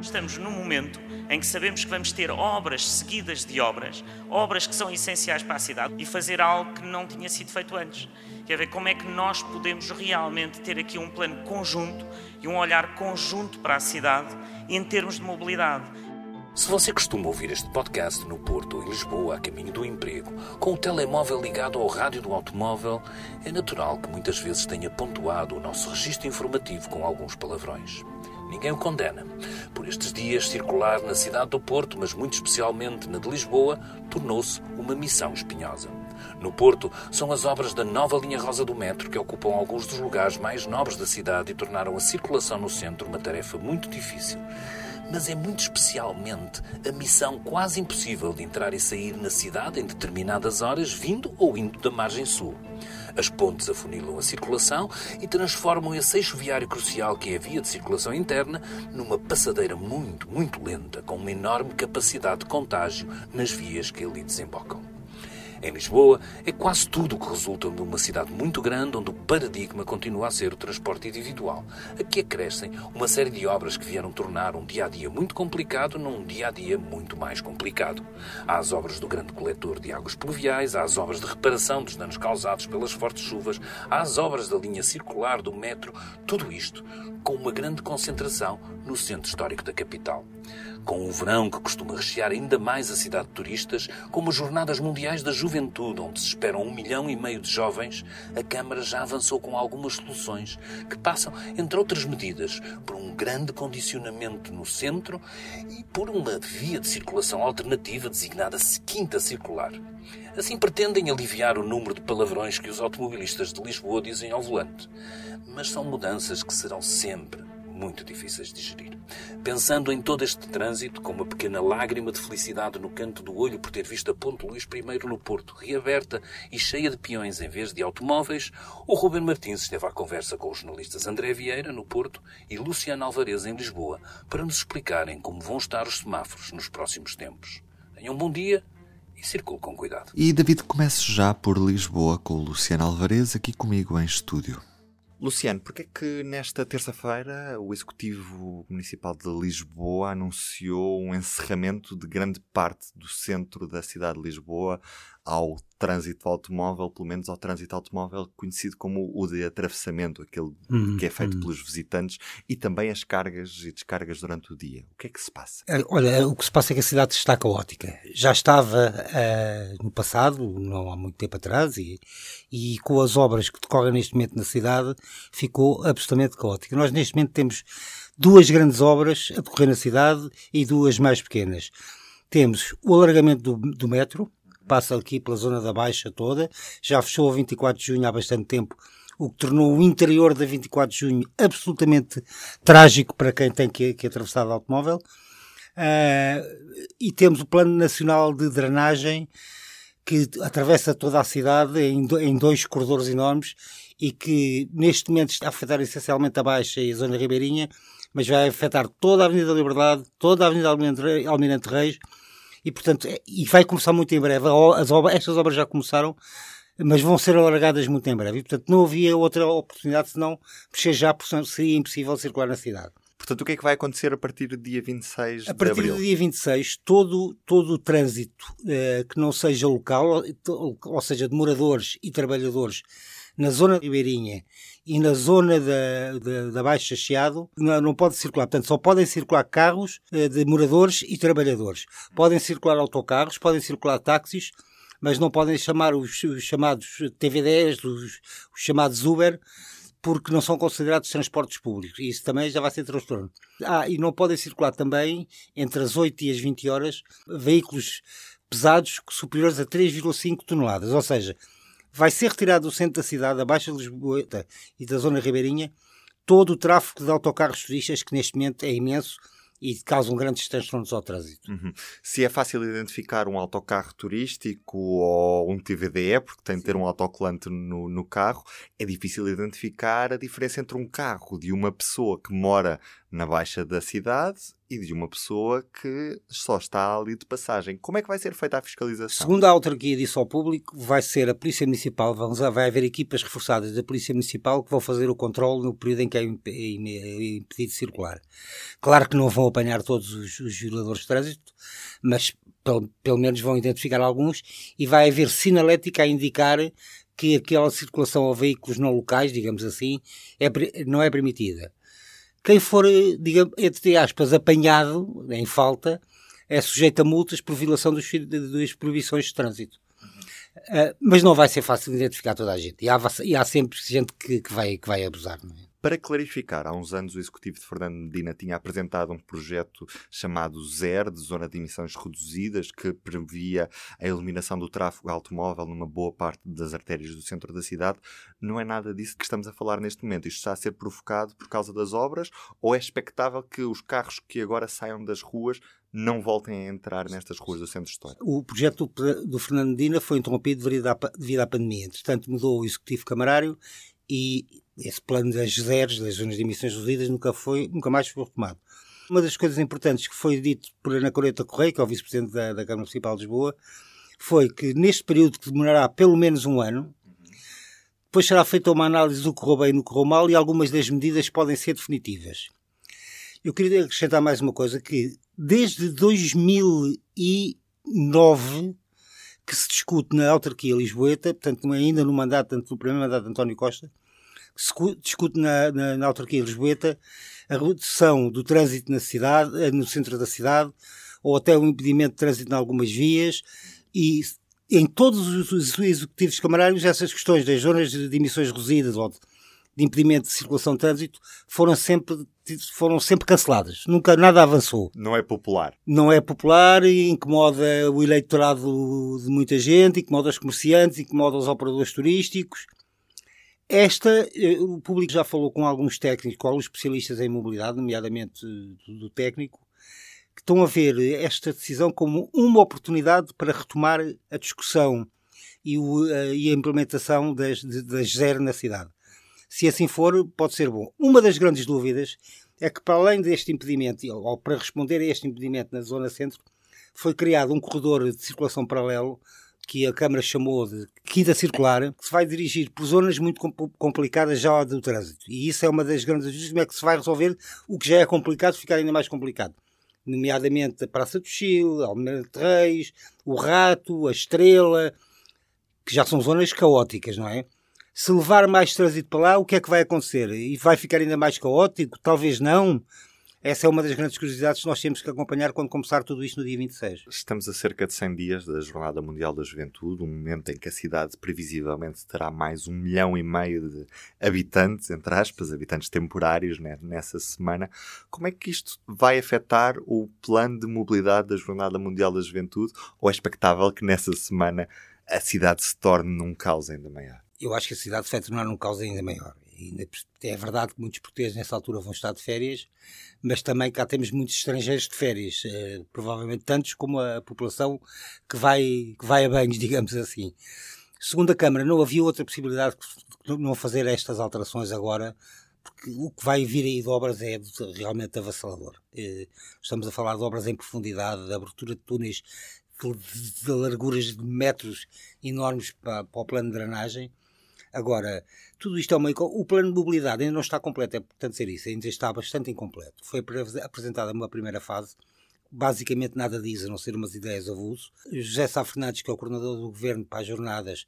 Estamos num momento em que sabemos que vamos ter obras seguidas de obras, obras que são essenciais para a cidade, e fazer algo que não tinha sido feito antes. Quer ver como é que nós podemos realmente ter aqui um plano conjunto e um olhar conjunto para a cidade em termos de mobilidade. Se você costuma ouvir este podcast no Porto ou em Lisboa, a caminho do emprego, com o telemóvel ligado ao rádio do automóvel, é natural que muitas vezes tenha pontuado o nosso registro informativo com alguns palavrões. Ninguém o condena. Por estes dias, circular na cidade do Porto, mas muito especialmente na de Lisboa, tornou-se uma missão espinhosa. No Porto, são as obras da nova linha rosa do metro que ocupam alguns dos lugares mais nobres da cidade e tornaram a circulação no centro uma tarefa muito difícil. Mas é muito especialmente a missão quase impossível de entrar e sair na cidade em determinadas horas, vindo ou indo da margem sul. As pontes afunilam a circulação e transformam esse eixo viário crucial que é a via de circulação interna numa passadeira muito, muito lenta, com uma enorme capacidade de contágio nas vias que ali desembocam. Em Lisboa, é quase tudo o que resulta de uma cidade muito grande onde o paradigma continua a ser o transporte individual. Aqui acrescem uma série de obras que vieram tornar um dia a dia muito complicado num dia a dia muito mais complicado. Há as obras do grande coletor de águas pluviais, há as obras de reparação dos danos causados pelas fortes chuvas, há as obras da linha circular do metro, tudo isto com uma grande concentração no centro histórico da capital. Com o verão que costuma rechear ainda mais a cidade de turistas, como as Jornadas Mundiais da Juventude, onde se esperam um milhão e meio de jovens, a Câmara já avançou com algumas soluções que passam, entre outras medidas, por um grande condicionamento no centro e por uma via de circulação alternativa designada Quinta Circular. Assim pretendem aliviar o número de palavrões que os automobilistas de Lisboa dizem ao volante. Mas são mudanças que serão sempre muito difíceis de gerir. Pensando em todo este trânsito, com uma pequena lágrima de felicidade no canto do olho por ter visto a Ponte Luís I no Porto reaberta e cheia de peões em vez de automóveis, o Ruben Martins esteve à conversa com os jornalistas André Vieira, no Porto, e Luciano Alvarez, em Lisboa, para nos explicarem como vão estar os semáforos nos próximos tempos. Tenham um bom dia e circule com cuidado. E David, comece já por Lisboa com o Luciano Alvarez aqui comigo em estúdio. Luciano, porque é que nesta terça-feira o Executivo Municipal de Lisboa anunciou um encerramento de grande parte do centro da cidade de Lisboa ao trânsito automóvel, pelo menos ao trânsito automóvel conhecido como o de atravessamento, aquele hum, que é feito hum. pelos visitantes, e também as cargas e descargas durante o dia. O que é que se passa? É, olha, o que se passa é que a cidade está caótica. Já estava uh, no passado, não há muito tempo atrás, e, e com as obras que decorrem neste momento na cidade, ficou absolutamente caótica. Nós neste momento temos duas grandes obras a decorrer na cidade e duas mais pequenas. Temos o alargamento do, do metro, passa aqui pela zona da Baixa toda, já fechou a 24 de junho há bastante tempo, o que tornou o interior da 24 de junho absolutamente trágico para quem tem que, que atravessar de automóvel. Uh, e temos o Plano Nacional de Drenagem que atravessa toda a cidade em, em dois corredores enormes e que neste momento está a afetar essencialmente a Baixa e a Zona Ribeirinha, mas vai afetar toda a Avenida da Liberdade, toda a Avenida Almirante Reis, e portanto, é, e vai começar muito em breve. As obras, estas obras já começaram, mas vão ser alargadas muito em breve. E portanto, não havia outra oportunidade senão mexer já, porque seria impossível circular na cidade. Portanto, o que é que vai acontecer a partir do dia 26 de A partir do dia 26, todo, todo o trânsito eh, que não seja local, ou, ou seja, de moradores e trabalhadores na zona ribeirinha e na zona da, da, da Baixa Chiado não, não pode circular. Portanto, só podem circular carros eh, de moradores e trabalhadores. Podem circular autocarros, podem circular táxis, mas não podem chamar os, os chamados TVDs, os, os chamados Uber, porque não são considerados transportes públicos. Isso também já vai ser transtorno. Ah, e não podem circular também, entre as 8 e as 20 horas, veículos pesados superiores a 3,5 toneladas. Ou seja, vai ser retirado do centro da cidade, da Baixa de Lisboa e da zona ribeirinha, todo o tráfego de autocarros turistas, que neste momento é imenso e causam grandes transtornos ao trânsito. Uhum. Se é fácil identificar um autocarro turístico ou um TVDE, porque tem de ter um autocolante no, no carro, é difícil identificar a diferença entre um carro de uma pessoa que mora na baixa da cidade e de uma pessoa que só está ali de passagem. Como é que vai ser feita a fiscalização? Segundo a autarquia disse ao público, vai ser a Polícia Municipal, vai haver equipas reforçadas da Polícia Municipal que vão fazer o controle no período em que é, é impedido circular. Claro que não vão apanhar todos os, os violadores de trânsito, mas pelo, pelo menos vão identificar alguns e vai haver sinalética a indicar que aquela circulação a veículos não locais, digamos assim, é, não é permitida. Quem for, digamos, entre aspas, apanhado em falta, é sujeito a multas por violação dos, das proibições de trânsito. Uh, mas não vai ser fácil identificar toda a gente. E há, e há sempre gente que, que, vai, que vai abusar. Não é? Para clarificar, há uns anos o executivo de Fernando Medina tinha apresentado um projeto chamado ZER, de Zona de Emissões Reduzidas, que previa a eliminação do tráfego automóvel numa boa parte das artérias do centro da cidade. Não é nada disso que estamos a falar neste momento. Isto está a ser provocado por causa das obras ou é expectável que os carros que agora saiam das ruas não voltem a entrar nestas ruas do centro histórico. O projeto do Fernando Medina foi interrompido devido à, devido à pandemia. Entretanto, mudou o executivo camarário e esse plano das zeros, das zonas de emissões reduzidas, nunca, foi, nunca mais foi retomado. Uma das coisas importantes que foi dito por Ana Coreta Correia, que é o vice-presidente da, da Câmara Municipal de Lisboa, foi que neste período que demorará pelo menos um ano, depois será feita uma análise do que correu bem e do que correu mal e algumas das medidas podem ser definitivas. Eu queria acrescentar mais uma coisa, que desde 2009 que se discute na autarquia lisboeta, portanto ainda no mandato, no primeiro mandato de António Costa, se discute na, na, na autarquia lisboeta a redução do trânsito na cidade, eh, no centro da cidade, ou até o impedimento de trânsito em algumas vias, e em todos os executivos camarários essas questões das zonas de emissões reduzidas ou de, de impedimento de circulação de trânsito foram sempre foram sempre canceladas. Nunca nada avançou. Não é popular. Não é popular e incomoda o eleitorado de muita gente, incomoda os comerciantes, incomoda os operadores turísticos. Esta, eh, o público já falou com alguns técnicos, com alguns especialistas em mobilidade, nomeadamente eh, do técnico, que estão a ver esta decisão como uma oportunidade para retomar a discussão e, o, a, e a implementação das, das zero na cidade. Se assim for, pode ser bom. Uma das grandes dúvidas é que, para além deste impedimento, ou para responder a este impedimento na zona centro, foi criado um corredor de circulação paralelo que a Câmara chamou de quinta circular, que se vai dirigir por zonas muito complicadas já do trânsito. E isso é uma das grandes dúvidas, como é que se vai resolver o que já é complicado ficar ainda mais complicado. Nomeadamente a Praça do Chile, Almeida de Reis, o Rato, a Estrela, que já são zonas caóticas, não é? Se levar mais trânsito para lá, o que é que vai acontecer? E vai ficar ainda mais caótico? Talvez não. Essa é uma das grandes curiosidades que nós temos que acompanhar quando começar tudo isto no dia 26. Estamos a cerca de 100 dias da Jornada Mundial da Juventude, um momento em que a cidade previsivelmente terá mais um milhão e meio de habitantes, entre aspas, habitantes temporários né, nessa semana. Como é que isto vai afetar o plano de mobilidade da Jornada Mundial da Juventude ou é expectável que nessa semana a cidade se torne num caos ainda maior? Eu acho que a cidade se vai tornar num caos ainda maior. É verdade que muitos portugueses nessa altura vão estar de férias, mas também cá temos muitos estrangeiros de férias, eh, provavelmente tantos como a população que vai, que vai a banhos, digamos assim. Segundo a Câmara, não havia outra possibilidade de não fazer estas alterações agora, porque o que vai vir aí de obras é realmente avassalador. Eh, estamos a falar de obras em profundidade, de abertura de túneis de larguras de metros enormes para, para o plano de drenagem Agora, tudo isto é uma. O plano de mobilidade ainda não está completo, é portanto ser isso, ainda está bastante incompleto. Foi apresentada uma primeira fase, basicamente nada diz, a não ser umas ideias avulso. José Sá Fernandes, que é o coordenador do governo para as jornadas,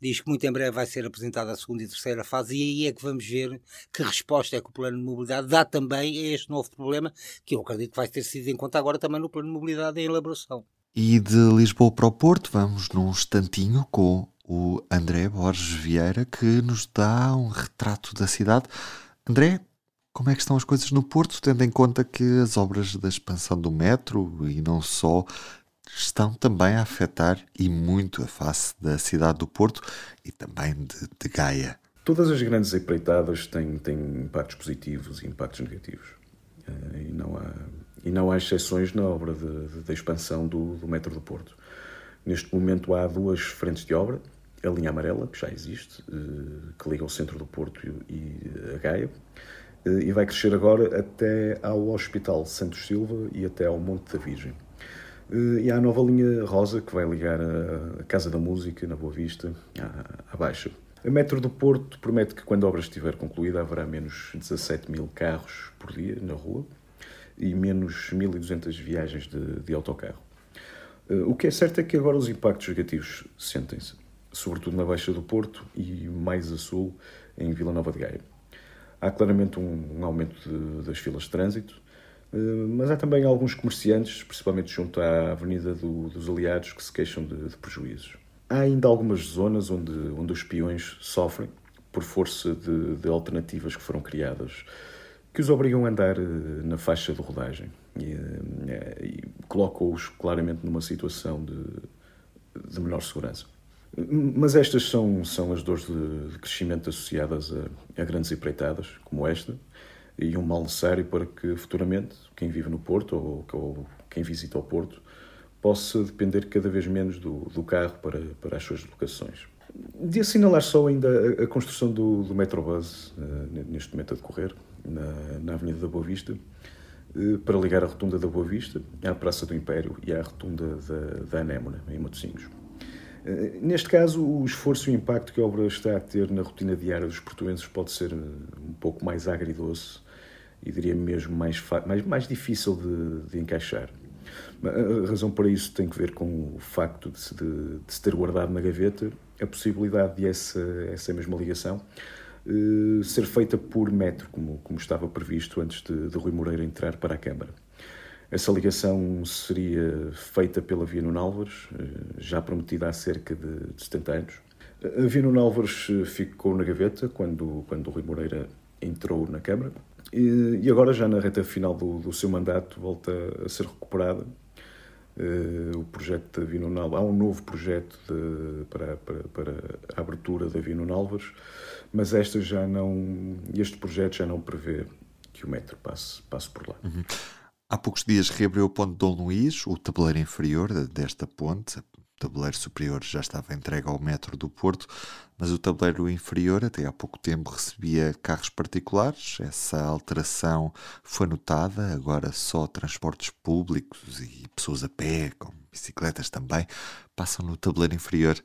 diz que muito em breve vai ser apresentada a segunda e terceira fase, e aí é que vamos ver que resposta é que o plano de mobilidade dá também a este novo problema, que eu acredito que vai ter sido em conta agora também no plano de mobilidade em elaboração. E de Lisboa para o Porto, vamos num instantinho com o André Borges Vieira, que nos dá um retrato da cidade. André, como é que estão as coisas no Porto, tendo em conta que as obras da expansão do metro e não só estão também a afetar e muito a face da cidade do Porto e também de, de Gaia? Todas as grandes empreitadas têm, têm impactos positivos e impactos negativos. Eh, e não há, e não há exceções na obra da expansão do, do metro do Porto. Neste momento há duas frentes de obra, a linha amarela, que já existe, eh, que liga o centro do Porto e a Gaia, e vai crescer agora até ao Hospital Santos Silva e até ao Monte da Virgem. E há a nova linha rosa que vai ligar a Casa da Música, na Boa Vista, à, Baixa. A Metro do Porto promete que, quando a obra estiver concluída, haverá menos 17 mil carros por dia na rua e menos 1.200 viagens de, de autocarro. O que é certo é que agora os impactos negativos sentem-se, sobretudo na Baixa do Porto e mais a sul, em Vila Nova de Gaia. Há claramente um, um aumento de, das filas de trânsito, eh, mas há também alguns comerciantes, principalmente junto à Avenida do, dos Aliados, que se queixam de, de, prejuízos. Há ainda algumas zonas onde, onde os peões sofrem por força de, de alternativas que foram criadas que os obrigam a andar eh, na faixa de rodagem e, eh, e colocam-os claramente numa situação de, de menor segurança. Mas estas são, são as dores de, crescimento associadas a, a, grandes empreitadas, como esta, e um mal necessário para que futuramente quem vive no Porto ou, ou quem visita o Porto possa depender cada vez menos do, do carro para, para as suas locações. De assinalar só ainda a, a construção do, do Metrobus, uh, neste momento a decorrer, na, na Avenida da Boa Vista, uh, para ligar a Rotunda da Boa Vista à Praça do Império e à Rotunda da, da Anémona, em Matosinhos. Eh, neste caso, o esforço e o impacto que a obra está a ter na rotina diária dos portuenses pode ser eh, um pouco mais agridoce e diria mesmo mais, mais, mais difícil de, de encaixar. A razão para isso tem que ver com o facto de se, de, de se ter guardado na gaveta a possibilidade de essa, essa mesma ligação uh, ser feita por metro, como, como estava previsto antes de, de Rui Moreira entrar para a Câmara. Essa ligação seria feita pela Via Nuno Álvares, eh, já prometida há cerca de 70 anos. A Via Nuno Álvares eh, ficou na gaveta quando, quando o Rui Moreira entrou na Câmara e, agora, já na reta final do, do, seu mandato, volta a ser recuperada. Uh, o projeto da Via Nuno Álvares. Há um novo projeto de, para, para, para, a abertura da Via Nuno Álvares, mas esta já não, este projeto já não prevê que o metro passe, passe por lá. Uhum. Há poucos dias reabriu a ponte Dom Luís, o tabuleiro inferior desta ponte. O tabuleiro superior já estava entregue ao metro do Porto, mas o tabuleiro inferior até há pouco tempo recebia carros particulares. Essa alteração foi notada, agora só transportes públicos e pessoas a pé, com bicicletas também, passam no tabuleiro inferior.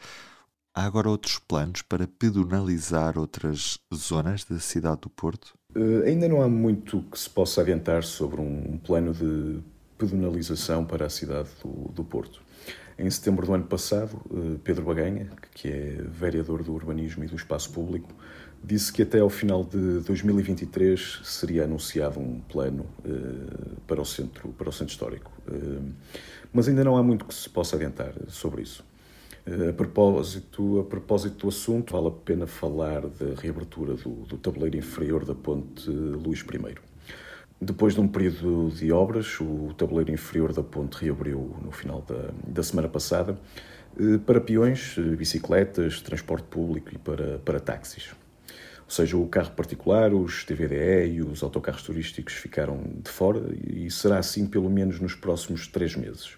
Há agora outros planos para pedonalizar outras zonas da cidade do Porto? Uh, ainda não há muito que se possa adiantar sobre um plano de pedonalização para a cidade do, do Porto. Em setembro do ano passado, uh, Pedro Baganha, que é vereador do Urbanismo e do Espaço Público, disse que até ao final de 2023 seria anunciado um plano uh, para, o centro, para o centro histórico. mas ainda não há muito que se possa adiantar sobre isso. A propósito, a propósito do assunto, vale a pena falar da reabertura do, do tabuleiro inferior da ponte Luís I. Depois de um período de obras, o tabuleiro inferior da ponte reabriu no final da, da semana passada eh, para peões, eh, bicicletas, transporte público e para, para táxis. Ou seja, o carro particular, os TVDE e os autocarros turísticos ficaram de fora e será assim pelo menos nos próximos três meses.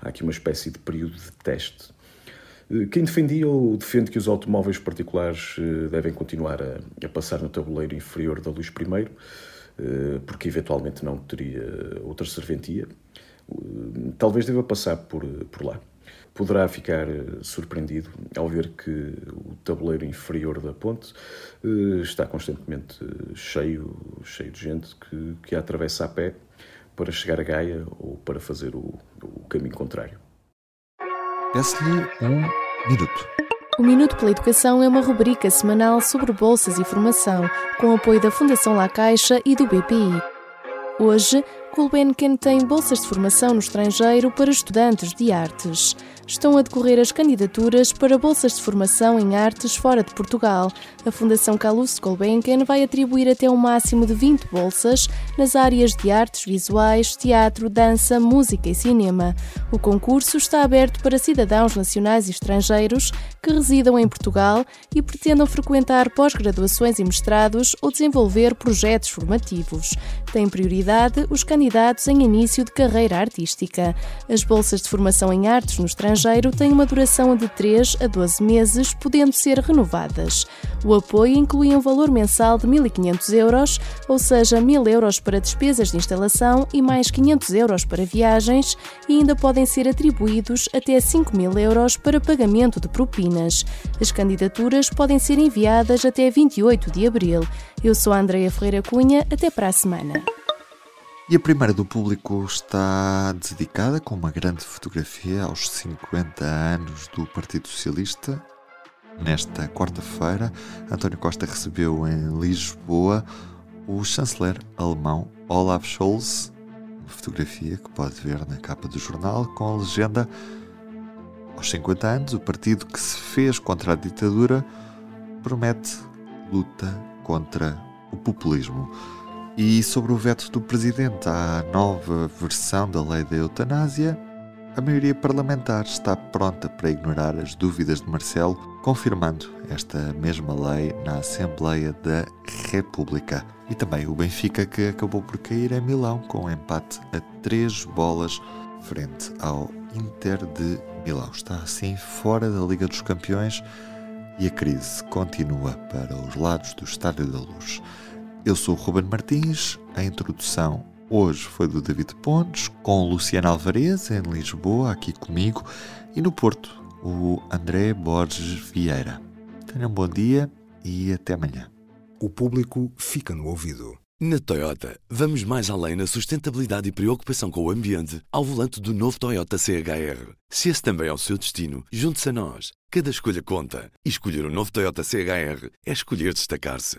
Há aqui uma espécie de período de teste quem defendia ou defende que os automóveis particulares eh, devem continuar a, a passar no tabuleiro inferior da Luz I, eh, porque eventualmente não teria outra serventia, talvez deva passar por, por lá. Poderá ficar surpreendido ao ver que o tabuleiro inferior da ponte está constantemente cheio, cheio de gente que, que a atravessa a pé para chegar a Gaia ou para fazer o, o caminho contrário. Peço-lhe um minuto. O Minuto pela Educação é uma rubrica semanal sobre bolsas e formação, com apoio da Fundação La Caixa e do BPI. Hoje, Gulbenkian tem bolsas de formação no estrangeiro para estudantes de artes. Estão a decorrer as candidaturas para bolsas de formação em artes fora de Portugal. A Fundação Calouste Gulbenkian vai atribuir até um máximo de 20 bolsas nas áreas de artes visuais, teatro, dança, música e cinema. O concurso está aberto para cidadãos nacionais e estrangeiros que residam em Portugal e pretendam frequentar pós-graduações e mestrados ou desenvolver projetos formativos. Tem prioridade os candidatos em início de carreira artística. As bolsas de formação em artes no estrangeiro têm uma duração de 3 a 12 meses, podendo ser renovadas. O apoio inclui um valor mensal de 1.500 euros, ou seja, 1.000 euros para despesas de instalação e mais 500 euros para viagens, e ainda podem ser atribuídos até 5.000 euros para pagamento de propinas. As candidaturas podem ser enviadas até 28 de abril. Eu sou a Andreia Ferreira Cunha, até para a semana. E a primeira do público está dedicada com uma grande fotografia aos 50 anos do Partido Socialista. Nesta quarta-feira, António Costa recebeu em Lisboa o chanceler alemão Olaf Scholz, uma fotografia que pode ver na capa do jornal com a legenda Aos 50 anos, o partido que se fez contra a ditadura promete luta contra o populismo. E sobre o veto do presidente à nova versão da lei da eutanásia, a maioria parlamentar está pronta para ignorar as dúvidas de Marcelo, confirmando esta mesma lei na Assembleia da República. E também o Benfica, que acabou por cair em Milão com um empate a três bolas frente ao Inter de Milão. Está assim fora da Liga dos Campeões e a crise continua para os lados do Estádio da Luz. Eu sou o Ruben Martins, a introdução hoje foi do David Pontes, com Luciano Alvarez em Lisboa, aqui comigo, e no Porto, o André Borges Vieira. Tenham um bom dia e até amanhã. O público fica no ouvido. Na Toyota, vamos mais além na sustentabilidade e preocupação com o ambiente ao volante do novo Toyota CHR. Se esse também é o seu destino, junte-se a nós. Cada escolha conta. E escolher o um novo Toyota CHR é escolher destacar-se.